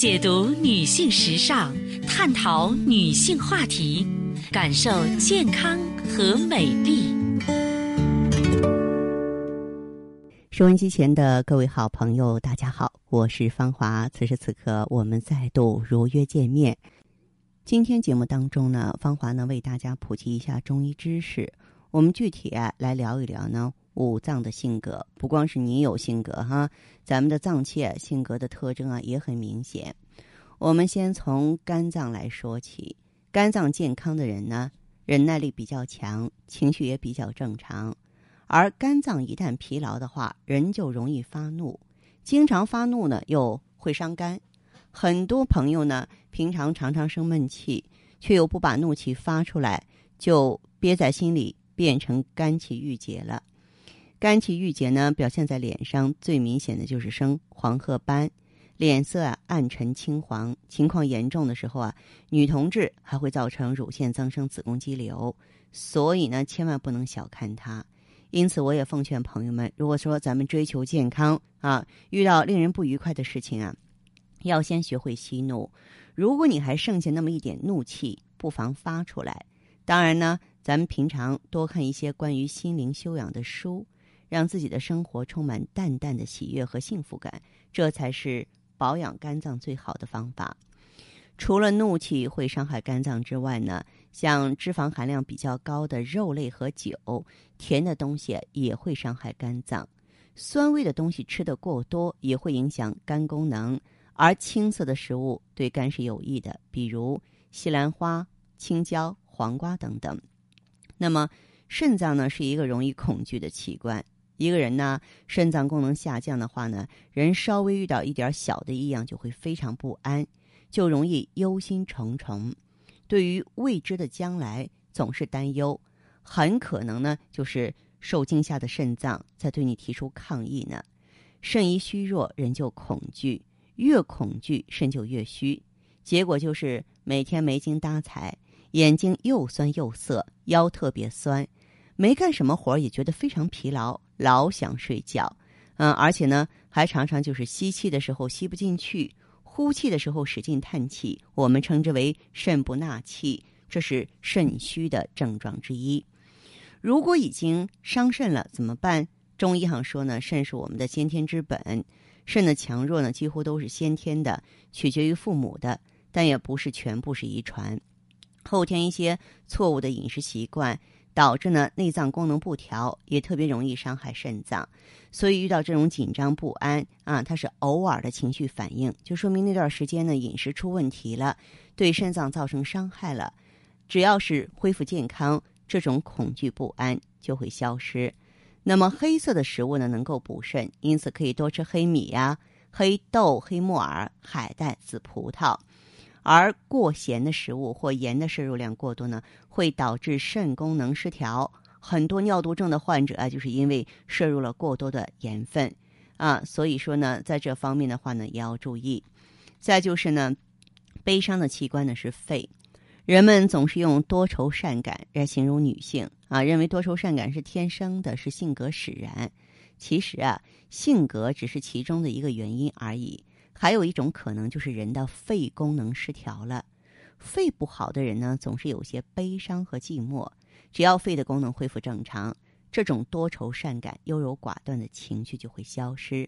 解读女性时尚，探讨女性话题，感受健康和美丽。收音机前的各位好朋友，大家好，我是芳华。此时此刻，我们再度如约见面。今天节目当中呢，芳华呢为大家普及一下中医知识。我们具体啊来聊一聊呢。五脏的性格不光是你有性格哈，咱们的脏器性格的特征啊也很明显。我们先从肝脏来说起，肝脏健康的人呢，忍耐力比较强，情绪也比较正常。而肝脏一旦疲劳的话，人就容易发怒，经常发怒呢又会伤肝。很多朋友呢，平常常常生闷气，却又不把怒气发出来，就憋在心里，变成肝气郁结了。肝气郁结呢，表现在脸上，最明显的就是生黄褐斑，脸色啊暗沉青黄，情况严重的时候啊，女同志还会造成乳腺增生、子宫肌瘤，所以呢，千万不能小看它。因此，我也奉劝朋友们，如果说咱们追求健康啊，遇到令人不愉快的事情啊，要先学会息怒。如果你还剩下那么一点怒气，不妨发出来。当然呢，咱们平常多看一些关于心灵修养的书。让自己的生活充满淡淡的喜悦和幸福感，这才是保养肝脏最好的方法。除了怒气会伤害肝脏之外呢，像脂肪含量比较高的肉类和酒，甜的东西也会伤害肝脏。酸味的东西吃得过多也会影响肝功能，而青色的食物对肝是有益的，比如西兰花、青椒、黄瓜等等。那么，肾脏呢是一个容易恐惧的器官。一个人呢，肾脏功能下降的话呢，人稍微遇到一点小的异样就会非常不安，就容易忧心忡忡，对于未知的将来总是担忧，很可能呢就是受惊吓的肾脏在对你提出抗议呢。肾一虚弱，人就恐惧，越恐惧肾就越虚，结果就是每天没精打采，眼睛又酸又涩，腰特别酸。没干什么活也觉得非常疲劳，老想睡觉，嗯，而且呢，还常常就是吸气的时候吸不进去，呼气的时候使劲叹气，我们称之为肾不纳气，这是肾虚的症状之一。如果已经伤肾了怎么办？中医上说呢，肾是我们的先天之本，肾的强弱呢几乎都是先天的，取决于父母的，但也不是全部是遗传，后天一些错误的饮食习惯。导致呢内脏功能不调，也特别容易伤害肾脏。所以遇到这种紧张不安啊，它是偶尔的情绪反应，就说明那段时间呢饮食出问题了，对肾脏造成伤害了。只要是恢复健康，这种恐惧不安就会消失。那么黑色的食物呢能够补肾，因此可以多吃黑米呀、黑豆、黑木耳、海带、紫葡萄。而过咸的食物或盐的摄入量过多呢，会导致肾功能失调。很多尿毒症的患者啊，就是因为摄入了过多的盐分啊。所以说呢，在这方面的话呢，也要注意。再就是呢，悲伤的器官呢是肺。人们总是用多愁善感来形容女性啊，认为多愁善感是天生的，是性格使然。其实啊，性格只是其中的一个原因而已。还有一种可能就是人的肺功能失调了，肺不好的人呢，总是有些悲伤和寂寞。只要肺的功能恢复正常，这种多愁善感、优柔寡断的情绪就会消失。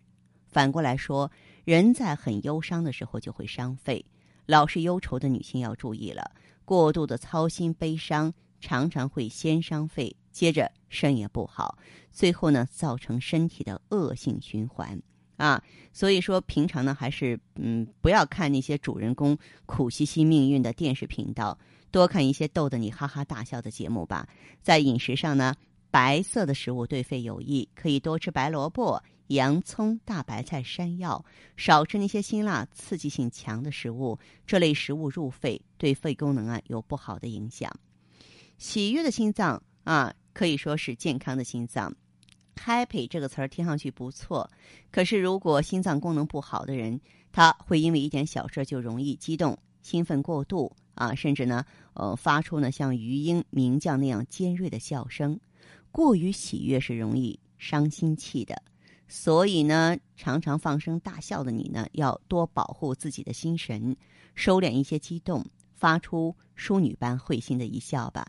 反过来说，人在很忧伤的时候就会伤肺。老是忧愁的女性要注意了，过度的操心、悲伤常常会先伤肺，接着肾也不好，最后呢，造成身体的恶性循环。啊，所以说平常呢，还是嗯，不要看那些主人公苦兮兮命运的电视频道，多看一些逗得你哈哈大笑的节目吧。在饮食上呢，白色的食物对肺有益，可以多吃白萝卜、洋葱、大白菜、山药，少吃那些辛辣、刺激性强的食物。这类食物入肺，对肺功能啊有不好的影响。喜悦的心脏啊，可以说是健康的心脏。Happy 这个词儿听上去不错，可是如果心脏功能不好的人，他会因为一点小事就容易激动、兴奋过度啊，甚至呢，呃，发出呢像鱼鹰鸣叫那样尖锐的笑声。过于喜悦是容易伤心气的，所以呢，常常放声大笑的你呢，要多保护自己的心神，收敛一些激动，发出淑女般会心的一笑吧。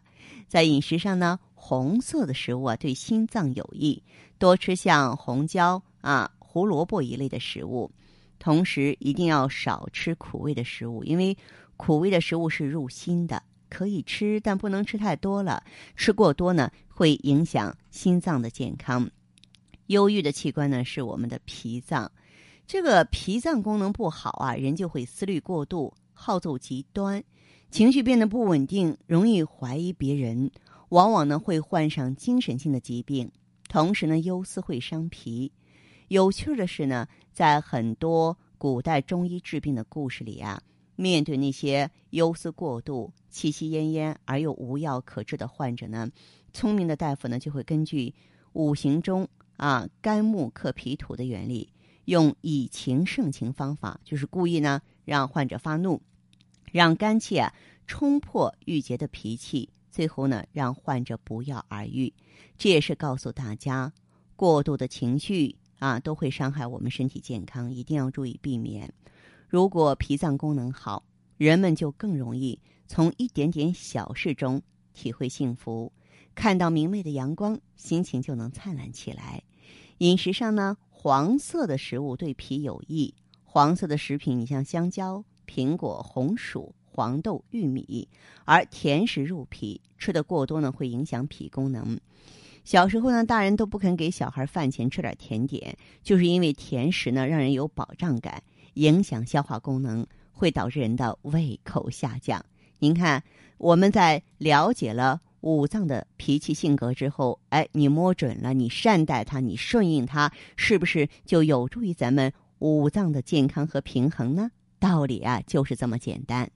在饮食上呢，红色的食物啊对心脏有益，多吃像红椒啊、胡萝卜一类的食物。同时，一定要少吃苦味的食物，因为苦味的食物是入心的，可以吃，但不能吃太多了。吃过多呢，会影响心脏的健康。忧郁的器官呢，是我们的脾脏。这个脾脏功能不好啊，人就会思虑过度，好走极端，情绪变得不稳定，容易怀疑别人，往往呢会患上精神性的疾病。同时呢，忧思会伤脾。有趣的是呢，在很多古代中医治病的故事里啊，面对那些忧思过度、气息奄奄而又无药可治的患者呢，聪明的大夫呢就会根据五行中。啊，肝木克脾土的原理，用以情胜情方法，就是故意呢让患者发怒，让肝气啊冲破郁结的脾气，最后呢让患者不药而愈。这也是告诉大家，过度的情绪啊都会伤害我们身体健康，一定要注意避免。如果脾脏功能好，人们就更容易从一点点小事中体会幸福。看到明媚的阳光，心情就能灿烂起来。饮食上呢，黄色的食物对脾有益。黄色的食品，你像香蕉、苹果、红薯、黄豆、玉米，而甜食入脾，吃的过多呢，会影响脾功能。小时候呢，大人都不肯给小孩饭前吃点甜点，就是因为甜食呢让人有饱胀感，影响消化功能，会导致人的胃口下降。您看，我们在了解了。五脏的脾气性格之后，哎，你摸准了，你善待它，你顺应它，是不是就有助于咱们五脏的健康和平衡呢？道理啊，就是这么简单。